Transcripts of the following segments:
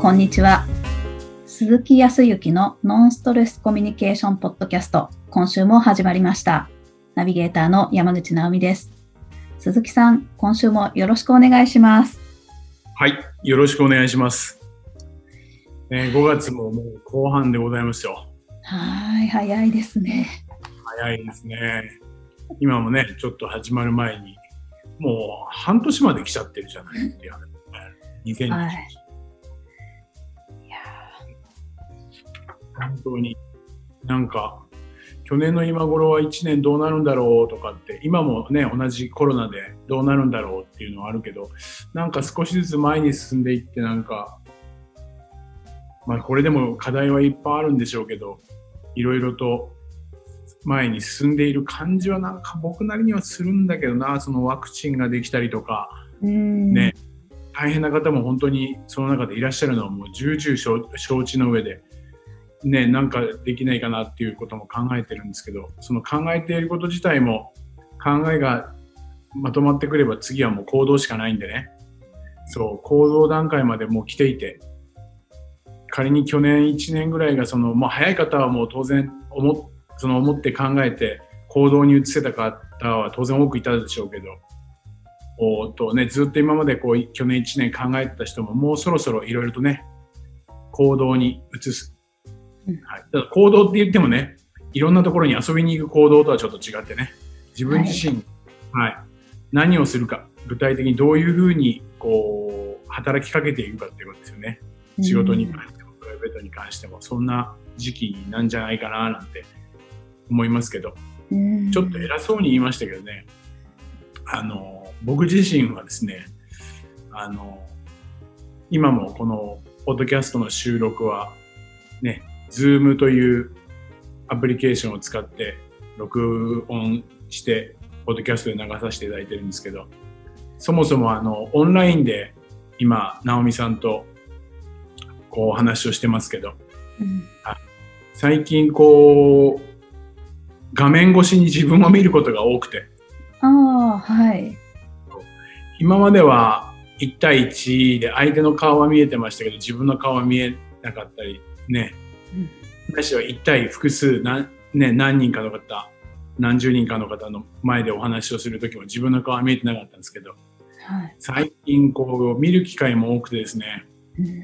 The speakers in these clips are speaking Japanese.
こんにちは。鈴木康之のノンストレスコミュニケーションポッドキャスト、今週も始まりました。ナビゲーターの山口直美です。鈴木さん、今週もよろしくお願いします。はい、よろしくお願いします。えー5月ももう後半でございますよ。はい、早いですね。早いですね。今もね、ちょっと始まる前に、もう半年まで来ちゃってるじゃないっていう話。2021、はい本当に、なんか、去年の今頃は1年どうなるんだろうとかって、今もね、同じコロナでどうなるんだろうっていうのはあるけど、なんか少しずつ前に進んでいって、なんか、まあこれでも課題はいっぱいあるんでしょうけど、いろいろと前に進んでいる感じはなんか僕なりにはするんだけどな、そのワクチンができたりとか、ね大変な方も本当にその中でいらっしゃるのはもう重々承承知の上で、ね、なんかできないかなっていうことも考えてるんですけど、その考えていること自体も考えがまとまってくれば次はもう行動しかないんでね。そう、行動段階までもう来ていて、仮に去年1年ぐらいがその、まあ早い方はもう当然思っその思って考えて行動に移せた方は当然多くいたでしょうけど、おーとね、ずっと今までこう去年1年考えてた人ももうそろそろいろいろとね、行動に移す。うん。はい、ただ行動って言ってもね、いろんなところに遊びに行く行動とはちょっと違ってね、自分自身、はい、何をするか、具体的にどういうふうにこう働きかけていくかっていうことですよね。仕事に関しても、プライベートに関しても、そんな時期なんじゃないかななんて思いますけど、うん。ちょっと偉そうに言いましたけどね、あの、僕自身はですね、あの、今もこのポッドキャストの収録は、ね、Zoom というアプリケーションを使って録音して、ポッドキャストで流させていただいてるんですけど、そもそもあの、オンラインで今、直美さんとこうお話をしてますけど、うん最近こう、画面越しに自分を見ることが多くて、ああ、はい。今までは1対1で相手の顔は見えてましたけど、自分の顔は見えなかったり、ね。ないしは1対複数、なね、何人かの方、何十人かの方の前でお話をするときも自分の顔は見えてなかったん。ですけど、はい。最近こう見る機会も多くてですね、うん。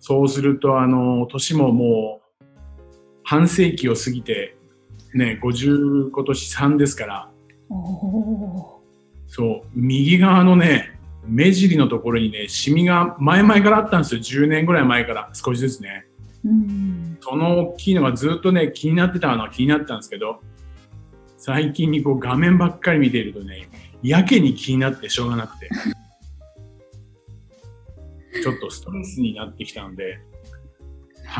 そうするとあの、年ももう半世紀を過ぎて、ね、50今年3ですから、そう、右側のね、目尻のところにね、シミが前々からあったん。ですよ。10年ぐらい前から少しずつね。ー。うん。その大きいのがずっとね、気になってたのは気になってたんですけど、最近にこう画面ばっかり見ているとね、やけに気になってしょうがなくて、ちょっとストレスになってきたので、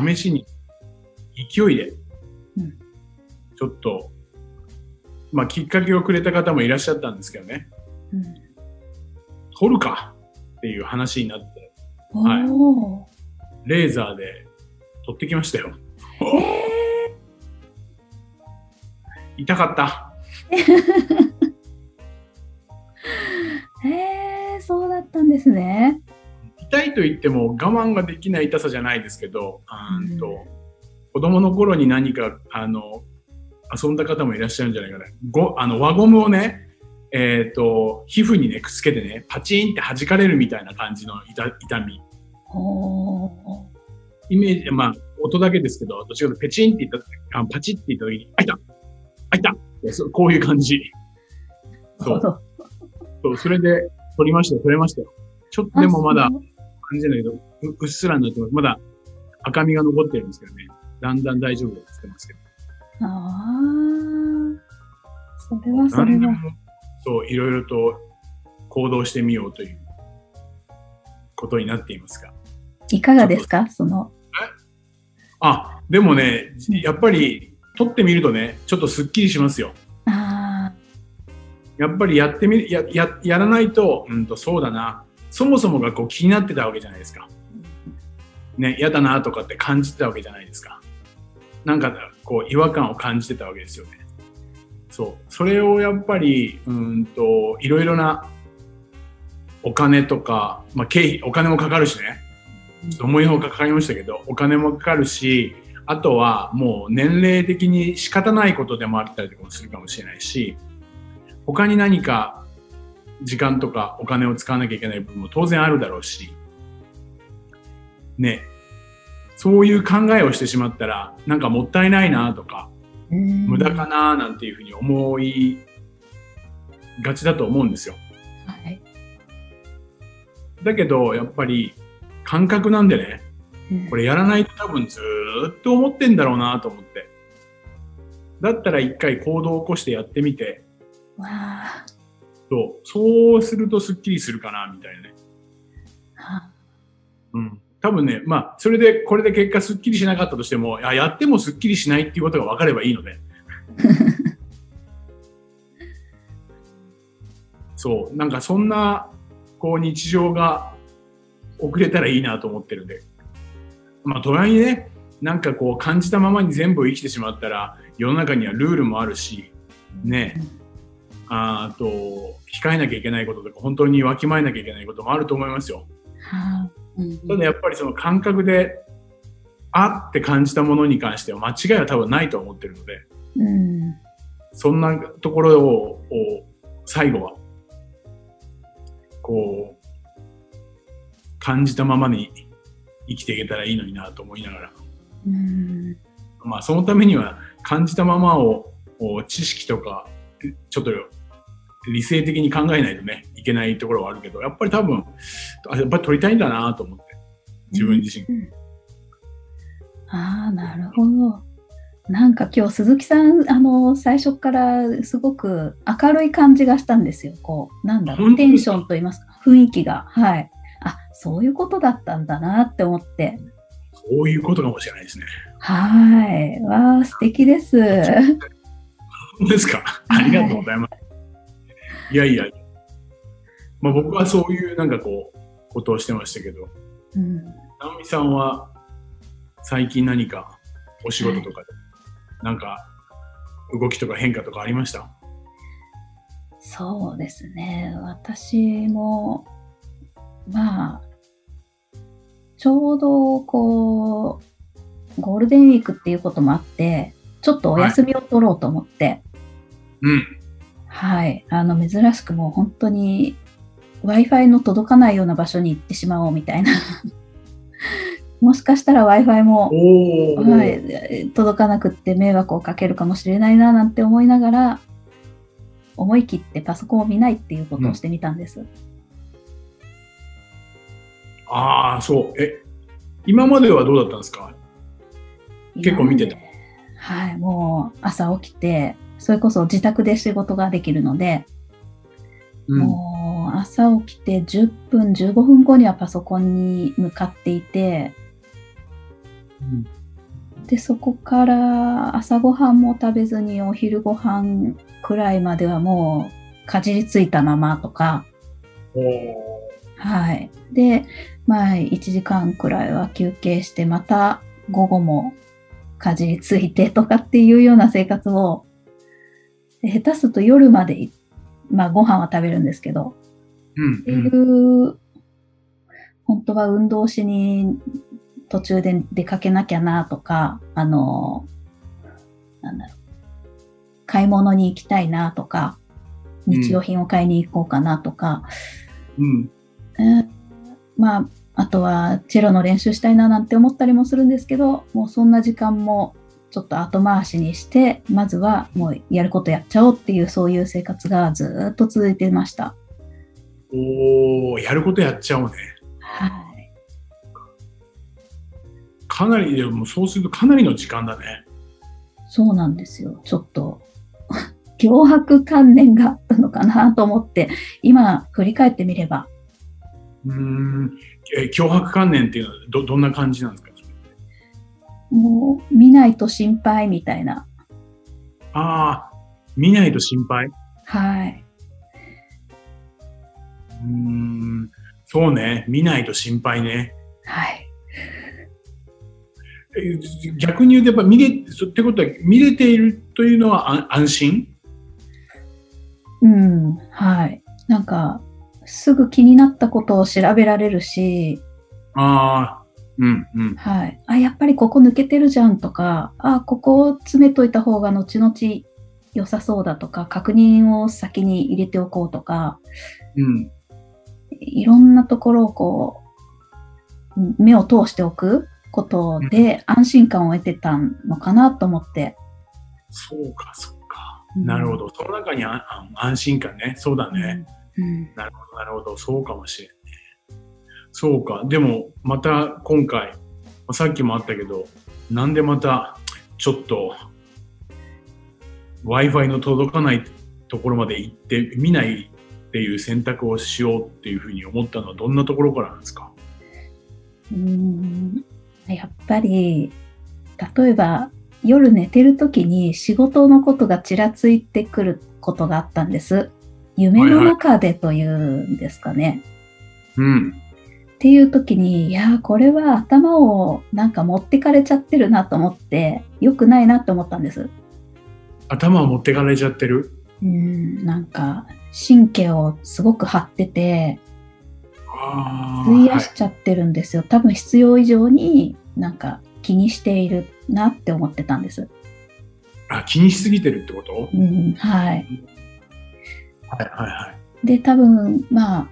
試しに勢いでうん、ちょっと、まあきっかけをくれた方もいらっしゃったんですけどね、うん。撮るかっていう話になって、おはい。おレーザーで撮ってきましたよ。痛かった。へえ、そうだったんですね。痛いと言っても我慢ができない痛さじゃないですけど、あーんとうん子供の頃に何かあの遊んだ方もいらっしゃるんじゃないかな。ごあの輪ゴムをね、えっ、と、皮膚にね、くっつけてね、パチンって弾かれるみたいな感じの痛痛み。イメージ、まあ、音だけですけど、どっちかというとペチンって言った、あパチって言った時に、あ、いたあ、いたこういう感じ。そう。そう、それで取りましたよ、取れましたよ。ちょっとでもまだ感じないけど、ううっすらになってます。まだ赤みが残ってるんですけどね。だんだん大丈夫だって言ってますけど。ああ、それはそれは。、そう、いろいろと行動してみようということになっていますが。いかがですか？その。あ、でもね、やっぱり撮ってみるとね、ちょっとスッキリしますよ。あやっぱりやってみる、や、や、やらないと、うんと、そうだな。そもそもがこう気になってたわけじゃないですか。ね、嫌だなとかって感じてたわけじゃないですか。なんか、こう、違和感を感じてたわけですよね。そう。それをやっぱり、うんと、いろいろなお金とか、まあ、経費、お金もかかるしね。ちょっと思いのほかかかりましたけど、お金もかかるし、あとはもう年齢的に仕方ないことでもあったりとかもするかもしれないし、他に何か時間とかお金を使わなきゃいけない部分も当然あるだろうし、ね、そういう考えをしてしまったら、なんかもったいないなとか、無駄かななんていうふうに思いがちだと思うんですよ。はい。だけど、やっぱり感覚なんでね、これやらないと多分ずーっと思ってんだろうなと思って。だったら一回行動を起こしてやってみて。そうそうするとスッキリするかなみたいなね。はうん。多分ね、まあ、それで、これで結果スッキリしなかったとしても、あやってもスッキリしないっていうことが分かればいいので。そう、なんかそんな、こう日常が遅れたらいいなと思ってるんで。まあ、とはいえね、なんかこう感じたままに全部生きてしまったら、世の中にはルールもあるし、ね、ああと、控えなきゃいけないこととか、本当にわきまえなきゃいけないこともあると思いますよ。はうんただやっぱりその感覚で、あって感じたものに関しては間違いは多分ないと思ってるので、うん。そんなところを、を最後は、こう、感じたままに生きていけたらいいのになと思いながら、うん。まあそのためには感じたままをを知識とか、ちょっと理性的に考えないとね、いけないところはあるけど、やっぱり多分、あやっぱり取りたいんだなと思って、自分自身。うんああ、なるほど。なんか今日鈴木さん、あの、最初からすごく明るい感じがしたんですよ。こう、なんだろう、テンションと言いますか、雰囲気が。はい。あ、そういうことだったんだなって思って。そういうことかもしれないですね。はい。わあ、素敵です。ですかありがとうございます。いやいや、まあ僕はそういうなんかこう、ことをしてましたけど、うん、直美さんは最近何かお仕事とかで、なんか動きとか変化とかありました？そうですね。私も、まあ、ちょうどこう、ゴールデンウィークっていうこともあって、ちょっとお休みを取ろうと思って、うん。はい、あの、珍しくもう本当に Wi-Fi の届かないような場所に行ってしまおうみたいな。もしかしたら Wi-Fi も、はい、届かなくって迷惑をかけるかもしれないななんて思いながら、思い切ってパソコンを見ないっていうことをしてみたんです。ああ、そう。え、今まではどうだったんですか？結構見てたはい、もう朝起きて、それこそ自宅で仕事ができるので、うん。もう朝起きて10分、15分後にはパソコンに向かっていて、で、そこから朝ごはんも食べずにお昼ご飯くらいまではもうかじりついたままとか、おーはい。で、まあ1時間くらいは休憩して、また午後もかじりついてとかっていうような生活を、で下手すると夜まで、まあご飯は食べるんですけど、うんっていう、本当は運動しに途中で出かけなきゃなとか、あの、なんだろう、買い物に行きたいなとか、日用品を買いに行こうかなとか、うん。えーまあ、あとはチェロの練習したいななんて思ったりもするんですけど、もうそんな時間もちょっと後回しにして、まずはもうやることやっちゃおうっていうそういう生活がずーっと続いてました。おおやることやっちゃおうね。はい。かなり、でもそうするとかなりの時間だね。そうなんですよ。ちょっと、脅迫観念があったのかなと思って、今振り返ってみれば、うーん。え、脅迫観念っていうのはど、どんな感じなんですか？もう見ないと心配みたいな。ああ、見ないと心配？はい。うーん。そうね。見ないと心配ね。はい。え逆に言うとやっぱ見れ、そってことは見れているというのは安安心？うん。はい。なんか、すぐ気になったことを調べられるし、ああ、うんうん。はい。あ、やっぱりここ抜けてるじゃんとか、あ、ここを詰めといた方が後々良さそうだとか、確認を先に入れておこうとか、うん。いろんなところをこう、目を通しておくことで安心感を得てたのかなと思って。そうか、そうか。うんなるほど。その中にああ安心感ね。そうだね。うん。なるほど、なるほど。そうかもしれんね。そうか。でも、また今回、まあさっきもあったけど、なんでまた、ちょっと、Wi-Fi の届かないところまで行って見ないっていう選択をしようっていうふうに思ったのはどんなところからなんですか？うんやっぱり、例えば夜寝てる時に仕事のことがちらついてくることがあったんです。夢の中でというんですかね。うん。っていう時に、いやー、これは頭をなんか持ってかれちゃってるなと思って、良くないなと思ったんです。頭を持ってかれちゃってる？うん、なんか神経をすごく張ってて。費やしちゃってるんですよ。多分必要以上になんか気にしているなって思ってたんです。あ、気にしすぎてるってこと？うん、はい。はいはいはい。で、多分、まあ、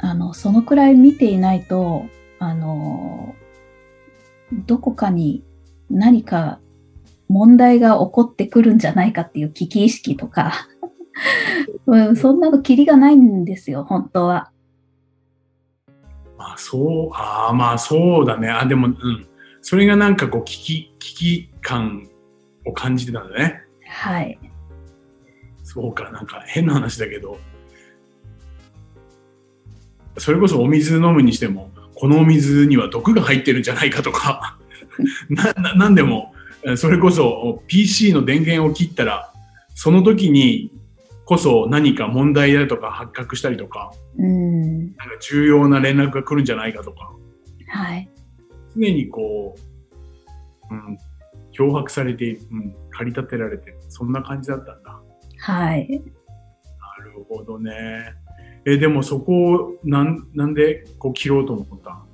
あの、そのくらい見ていないと、あの、どこかに何か問題が起こってくるんじゃないかっていう危機意識とか、うんそんなのキリがないんですよ、本当は。まあそう、ああまあそうだね。あ、でも、うん。それがなんかこう危機、危機感を感じてたんだね。はい。そうか、なんか変な話だけど、それこそお水飲むにしても、このお水には毒が入ってるんじゃないかとか、な、ななんでも、えそれこそ PC の電源を切ったら、その時にこそ何か問題だとか発覚したりとか、うん。なんか重要な連絡が来るんじゃないかとか、はい。常にこう、うん、脅迫されて、うん、駆り立てられてる、そんな感じだったんだ。はい。なるほどね。え、でもそこをなんなんでこう切ろうと思った？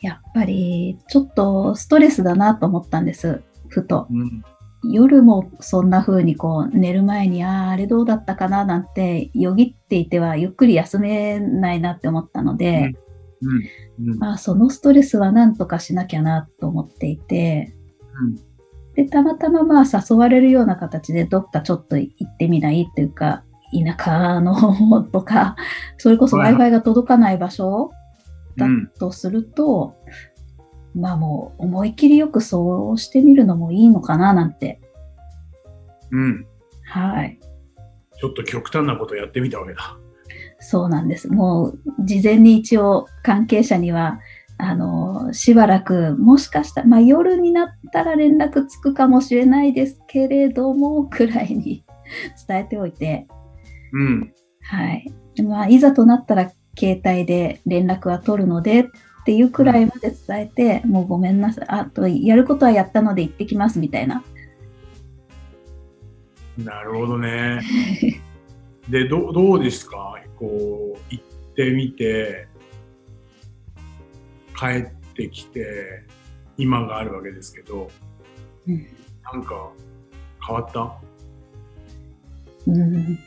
やっぱり、ちょっとストレスだなと思ったんです。ふと。うん。夜もそんな風にこう寝る前に、ああ、あれどうだったかななんてよぎっていてはゆっくり休めないなって思ったので、うん。うん。まあそのストレスはなんとかしなきゃなと思っていて、で、たまたままあ誘われるような形でどっかちょっと行ってみないっていうか、田舎の方とか、それこそ Wi-Fi が届かない場所だうん。とすると、まあもう思い切りよくそうしてみるのもいいのかななんて。うん。はい。ちょっと極端なことやってみたわけだ。そうなんです。もう事前に一応関係者には、あの、しばらく、もしかしたら、まあ夜になったら連絡つくかもしれないですけれども、くらいに 伝えておいて、うん。はい。でまあ、いざとなったら携帯で連絡は取るのでっていうくらいまで伝えて、もうごめんなさい。あと、やることはやったので行ってきますみたいな。なるほどね。で、どどうですか？こう、行ってみて、帰ってきて、今があるわけですけど、うんなんか変わった？うん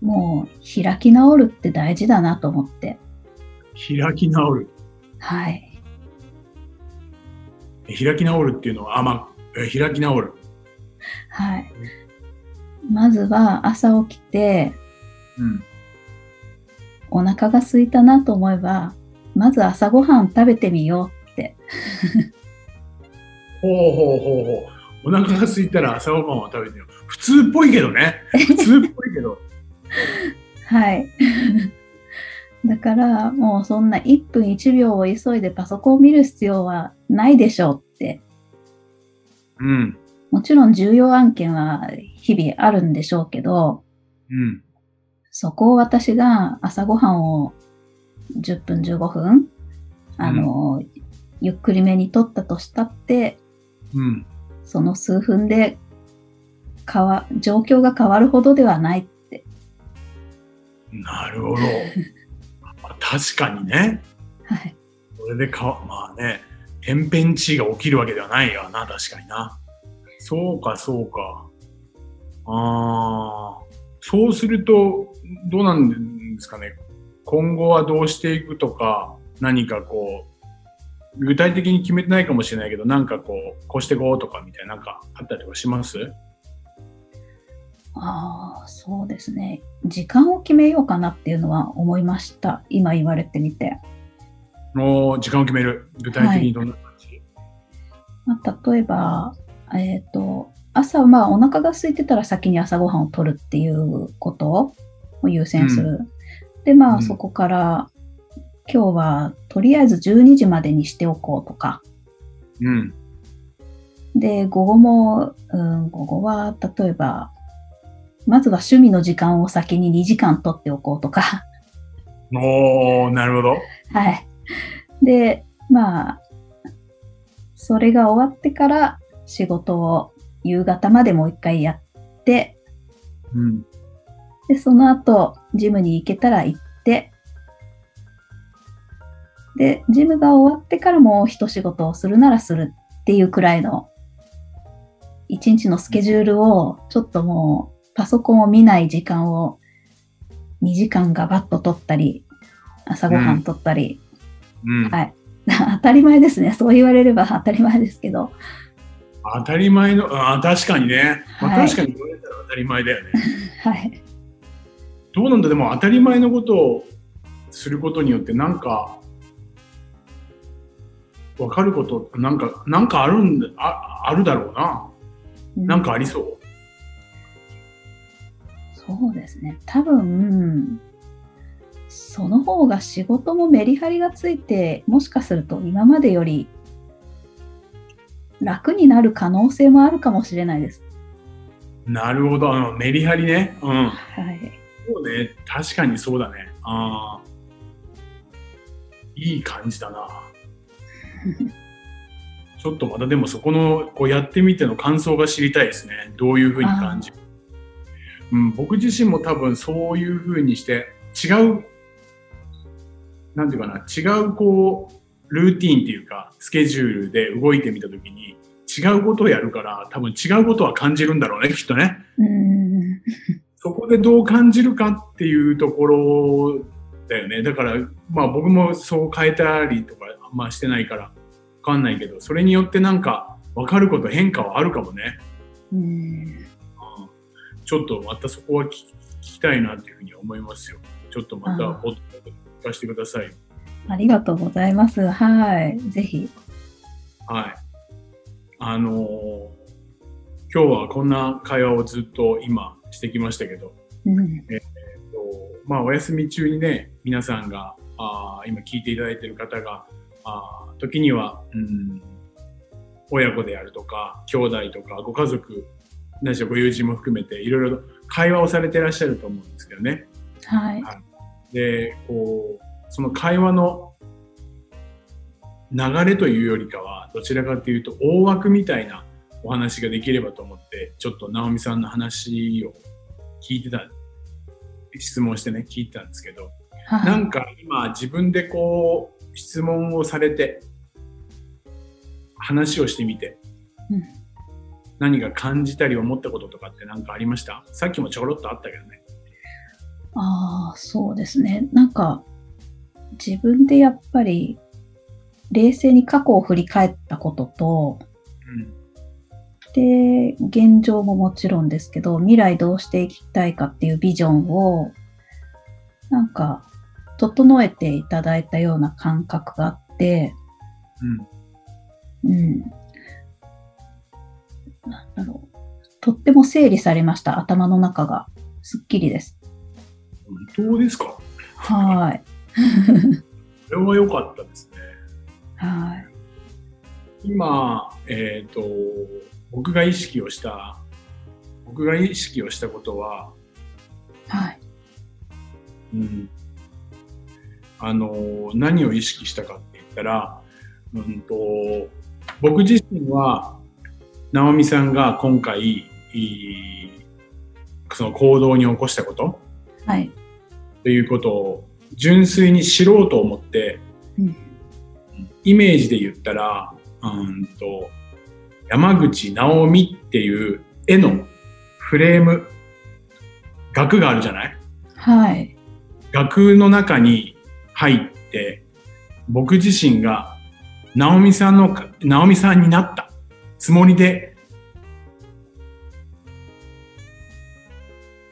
もう開き直るって大事だなと思って。開き直る？はい。開き直るっていうのは、あ、まあ、え開き直る。はい。まずは朝起きてうん。お腹が空いたなと思えば、まず朝ごはん食べてみようって。ほうほうほうほう。お腹が空いたら朝ごはんを食べてよ。普通っぽいけどね。普通っぽいけど。はい。だからもうそんな1分1秒を急いでパソコンを見る必要はないでしょうって。うん。もちろん重要案件は日々あるんでしょうけど、うん。そこを私が朝ごはんを10分15分、あの、ゆっくりめに取ったとしたって、うん。その数分で変わ、状況が変わるほどではないって。なるほど。確かにね。はい。それでか、まあね、天変地異が起きるわけではないよな、確かにな。そうか、そうか。ああ、そうすると、どうなんですかね。今後はどうしていくとか、何かこう、具体的に決めてないかもしれないけど、なんかこう、こうしていこうとかみたいな、なんかあったりとかします？ああ、そうですね。時間を決めようかなっていうのは思いました。今言われてみて。もう時間を決める。具体的にどんな感じ、まあ、例えば、えっ、と、朝、まあ、お腹が空いてたら先に朝ごはんを取るっていうことを優先する。で、まあ、うんそこから、今日はとりあえず12時までにしておこうとか。うん。で、午後も、うん、午後は、例えば、まずは趣味の時間を先に2時間取っておこうとか。おー、なるほど。はい。で、まあ、それが終わってから仕事を夕方までもう一回やって、うん。で、その後、ジムに行けたら行って、で、ジムが終わってからもう一仕事をするならするっていうくらいの、一日のスケジュールを、ちょっともう、パソコンを見ない時間を2時間ガバッと取ったり、朝ごはん取ったり、うん。はい。当たり前ですね。そう言われれば当たり前ですけど。当たり前の、あー確かにね。まあ、はい確かに言われたら当たり前だよね。はい。どうなんだ？でも当たり前のことをすることによってなんか分かることなんかなんかあるんだああるだろうな。なんかありそう。そうですね。多分、その方が仕事もメリハリがついて、もしかすると今までより楽になる可能性もあるかもしれないです。なるほど。あのメリハリね。うん。はい。そうね。確かにそうだね。あー。いい感じだな。ちょっとまたでもそこのこうやってみての感想が知りたいですね。どういうふうに感じるうん、僕自身も多分そういうふうにして違うなんていうかな。違うこうルーティンっていうかスケジュールで動いてみた時に違うことをやるから多分違うことは感じるんだろうねきっとね。うーん。そこでどう感じるかっていうところだよねだからまあ僕もそう変えたりとかあんましてないからわかんないけどそれによってなんか分かること変化はあるかもねうーんちょっとまたそこは聞き聞きたいなっていうふうに思いますよ。ちょっとまたあーポッド聞かせてください。ありがとうございます。はい。ぜひ。はい。あのー今日はこんな会話をずっと今してきましたけど、うん。とまあお休み中にね、皆さんがあー今聞いていただいている方が、あー時には、うん、親子であるとか、兄弟とか、ご家族、何しろご友人も含めて、いろいろ会話をされていらっしゃると思うんですけどね。はい。で、こう、その会話の流れというよりかは、どちらかというと大枠みたいなお話ができればと思って、ちょっと直美さんの話を聞いてた、質問してね、聞いてたんですけど、はい。なんか今自分でこう、質問をされて、話をしてみて、うん何か感じたり思ったこととかって何かありました？さっきもちょろっとあったけどね。ああ、そうですね。なんか、自分でやっぱり、冷静に過去を振り返ったことと、うん。で、現状ももちろんですけど、未来どうしていきたいかっていうビジョンを、なんか、整えていただいたような感覚があって、うん。うん。なんだろう。とっても整理されました、頭の中が。すっきりです。本当ですか？はい。これは良かったですね。はい。今、えっ、と、僕が意識をした、僕が意識をしたことは、はい。うん、あの、何を意識したかって言ったら、うんと、僕自身は、直美さんが今回、その行動に起こしたことはい。ということを純粋に知ろうと思ってうんイメージで言ったら、うんと、山口直美っていう絵のフレーム、額があるじゃない？はい。額の中に入って、僕自身が直美さんの、直美さんになったつもりで、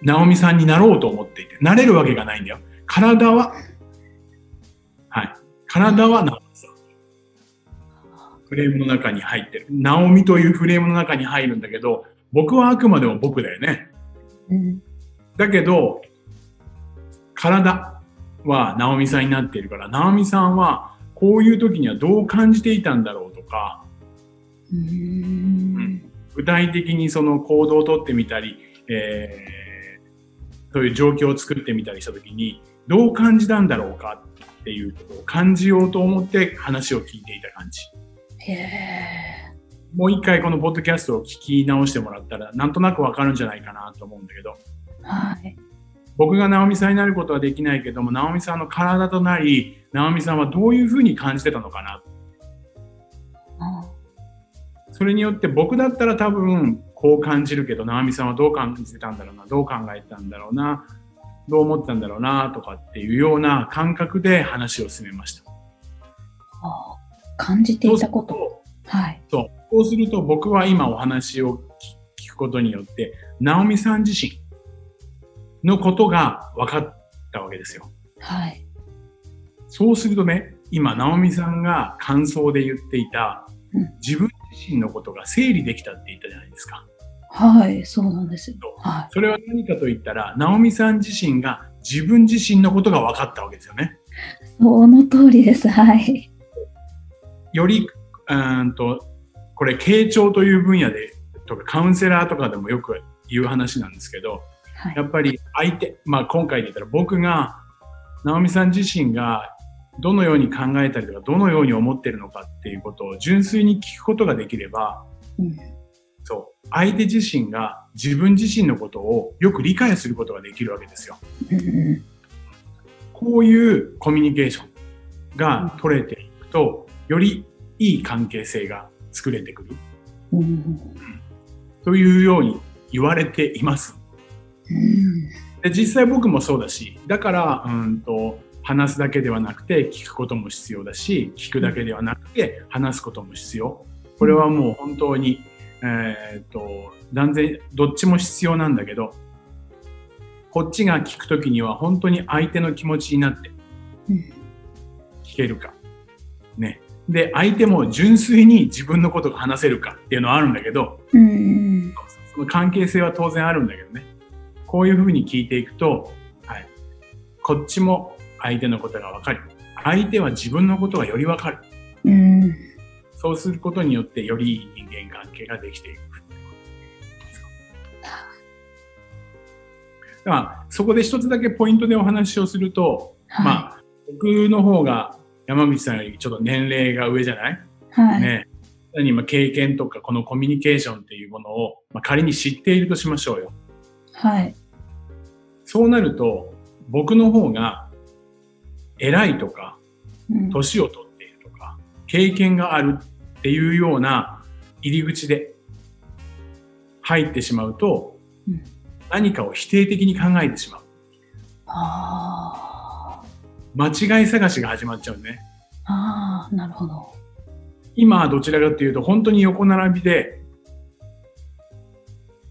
直美さんになろうと思っていて、なれるわけがないんだよ。体は、はい。体は直美さん。フレームの中に入ってる。直美というフレームの中に入るんだけど、僕はあくまでも僕だよね。うん。だけど、体は直美さんになっているから、直美さんはこういう時にはどう感じていたんだろうとか、うーん。具体的にその行動をとってみたり、えーそういう状況を作ってみたりした時に、どう感じたんだろうかっていうことを感じようと思って話を聞いていた感じ。へえ。もう一回このポッドキャストを聞き直してもらったら、なんとなくわかるんじゃないかなと思うんだけど、はい。僕が直美さんになることはできないけども、直美さんの体となり、直美さんはどういうふうに感じてたのかな。あそれによって僕だったら多分こう感じるけど、直美さんはどう感じてたんだろうな、どう考えてたんだろうな、どう思ってたんだろうな、とかっていうような感覚で話を進めました。あ感じていたこと。とはい。そう。そうすると僕は今お話を聞聞くことによって、直美さん自身のことが分かったわけですよ。はい。そうするとね、今、直美さんが感想で言っていたうん、自分自身のことが整理できたって言ったじゃないですか。はい。そうなんですよ。はそれは何かと言ったら、直美さん自身が自分自身のことが分かったわけですよね。い。その通りです。はい。より、うーんと、これ、傾聴という分野で、とか、カウンセラーとかでもよく言う話なんですけど、はいや。っぱり相手、まあ今回で言ったら僕が、直美さん自身がどのように考えたりとか、どのように思ってるのかっていうことを純粋に聞くことができれば、うん。そう、相手自身が自分自身のことをよく理解することができるわけですよ。うん。こういうコミュニケーションが取れていくと、よりいい関係性が作れてくるうん。というように言われています。うん。で実際僕もそうだし、だから、うんと、話すだけではなくて聞くことも必要だし、聞くだけではなくて話すことも必要。これはもう本当に、えーっと、断然どっちも必要なんだけど、こっちが聞くときには本当に相手の気持ちになってうん聞けるか。ね。で、相手も純粋に自分のことが話せるかっていうのはあるんだけど、うん。その関係性は当然あるんだけどね。こういうふうに聞いていくと、はい。こっちも相手のことが分かり、相手は自分のことがより分かる。うん。そうすることによってより人間関係ができていく。だからそこで一つだけポイントでお話をすると、はい。まあ、僕の方が山口さんよりちょっと年齢が上じゃない？はい。ね。何今経験とかこのコミュニケーションっていうものを、まあ、仮に知っているとしましょうよ。はい。そうなると、僕の方が偉いとか、うん年を取っているとか、経験があるっていうような入り口で入ってしまうと、うん何かを否定的に考えてしまう。あ間違い探しが始まっちゃうね。あ。ああ、なるほど。今はどちらかというと、本当に横並びで、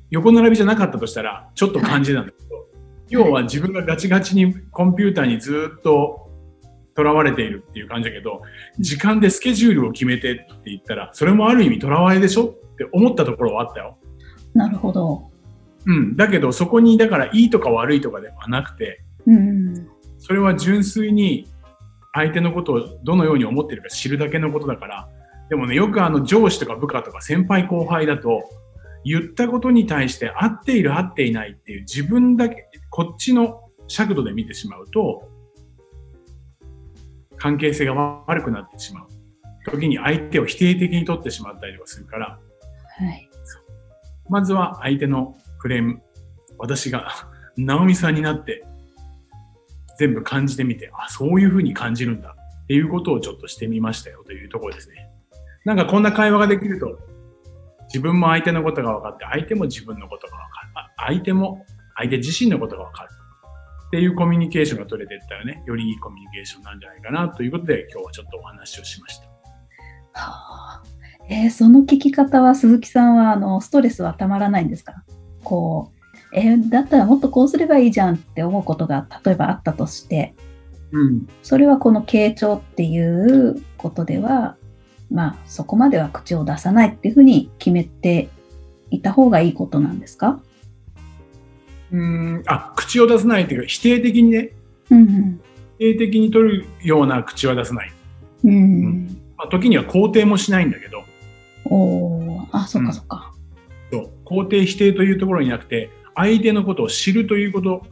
横並びじゃなかったとしたら、ちょっと感じなんだけど、要は自分がガチガチにコンピューターにずっと囚われているっていう感じだけど、時間でスケジュールを決めてって言ったら、それもある意味囚われでしょって思ったところはあったよ。なるほど。うん。だけど、そこに、だから、いいとか悪いとかではなくて、うん。それは純粋に相手のことをどのように思ってるか知るだけのことだから、でもね、よくあの上司とか部下とか先輩後輩だと、言ったことに対して合っている合っていないっていう自分だけ、こっちの尺度で見てしまうと、関係性が悪くなってしまう。時に相手を否定的に取ってしまったりとかするから、はい。まずは相手のフレーム、私が 直美さんになって全部感じてみて、あ、そういうふうに感じるんだっていうことをちょっとしてみましたよというところですね。なんかこんな会話ができると、自分も相手のことが分かって、相手も自分のことが分かる。相手も相手自身のことが分かる。っていうコミュニケーションが取れていったらね、よりいいコミュニケーションなんじゃないかなということで、今日はちょっとお話をしました。はあえー、その聞き方は鈴木さんはあのストレスはたまらないんですか？こう、えー、だったらもっとこうすればいいじゃんって思うことが例えばあったとして、うん、それはこの傾聴っていうことではまあそこまでは口を出さないっていうふうに決めていた方がいいことなんですか？うん。あ口を出さないっていうか否定的にね、うんうん、否定的に取るような口は出さない、うん、うん。まあ、時には肯定もしないんだけど。おあそっかそっか、うん、そう。肯定否定というところになくて相手のことを知るということ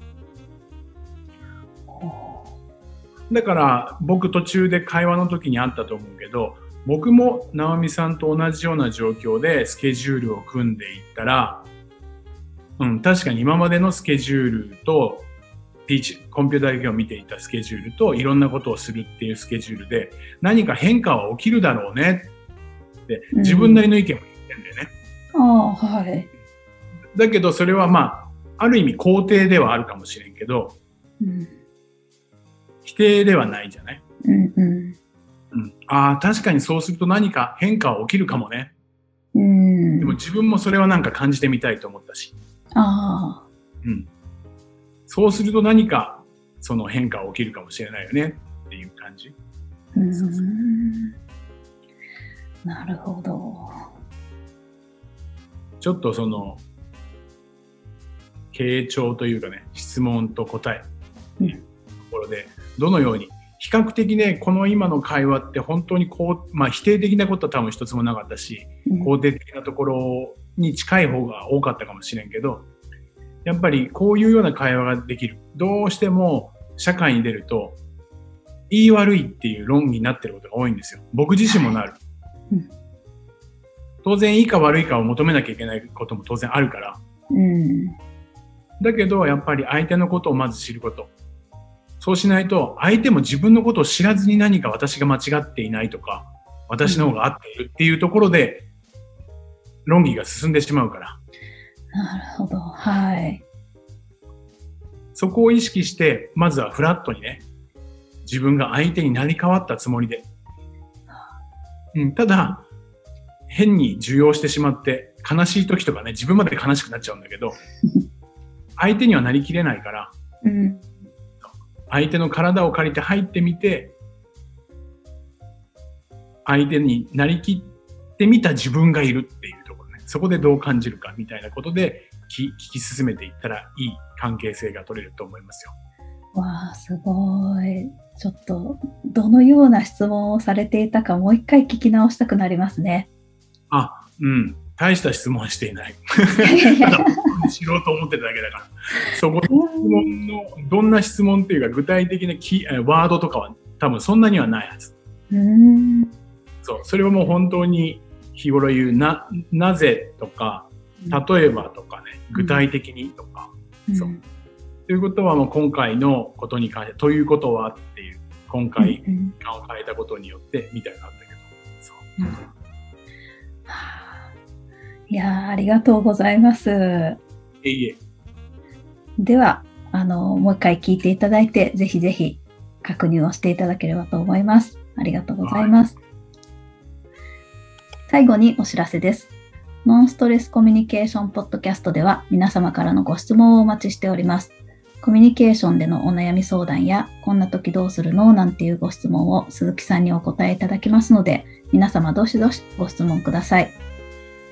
だから僕途中で会話の時にあったと思うけど僕も直美さんと同じような状況でスケジュールを組んでいったら、うん、確かに今までのスケジュールとピーチ、コンピューターだけを見ていたスケジュールといろんなことをするっていうスケジュールで何か変化は起きるだろうねって自分なりの意見も言ってんだよね。うん、あ、はい。だけどそれはまあ、ある意味肯定ではあるかもしれんけど、うん、否定ではないじゃない？うんうんうん、ああ、確かにそうすると何か変化は起きるかもね。うん、でも自分もそれはなんか感じてみたいと思ったし。ああ。うん。そうすると何かその変化が起きるかもしれないよねっていう感じ。うんなるほど。ちょっとその、傾聴というかね、質問と答えっていうところで、どのように、比較的ね、この今の会話って本当にこう、まあ否定的なことは多分一つもなかったし、肯定的なところに近い方が多かったかもしれんけど、やっぱりこういうような会話ができる。どうしても社会に出ると、言い悪いっていう論議になってることが多いんですよ。僕自身もなる。当然いいか悪いかを求めなきゃいけないことも当然あるから。うん、だけど、やっぱり相手のことをまず知ること。そうしないと、相手も自分のことを知らずに何か私が間違っていないとか、私の方が合っているっていうところで、論議が進んでしまうから。なるほど。はい。そこを意識して、まずはフラットにね、自分が相手になり変わったつもりで。うん、ただ、変に受容してしまって、悲しい時とかね、自分まで悲しくなっちゃうんだけど、相手にはなりきれないから、うん、相手の体を借りて入ってみて、相手になりきってみた自分がいるっていう。そこでどう感じるかみたいなことで聞き進めていったらいい関係性が取れると思いますよ。わあ、すごい。ちょっと、どのような質問をされていたかもう一回聞き直したくなりますね。あ、うん。大した質問はしていない。知ろうと思ってただけだから。そこ質問の、どんな質問っていうか具体的なキワードとかは多分そんなにはないはず。うんそう、それはもう本当に日頃言うな、なぜとか、例えばとかね、具体的にとか、うん、そう。ということはもう今回のことに関して、ということはっていう、今回、感を変えたことによってみたいなのあったけど、そう。うんいやありがとうございます。いえいえ。では、あの、もう一回聞いていただいて、ぜひぜひ確認をしていただければと思います。ありがとうございます。はい最後にお知らせです。ノンストレスコミュニケーションポッドキャストでは皆様からのご質問をお待ちしております。コミュニケーションでのお悩み相談や、こんな時どうするのなんていうご質問を鈴木さんにお答えいただきますので、皆様どしどしご質問ください。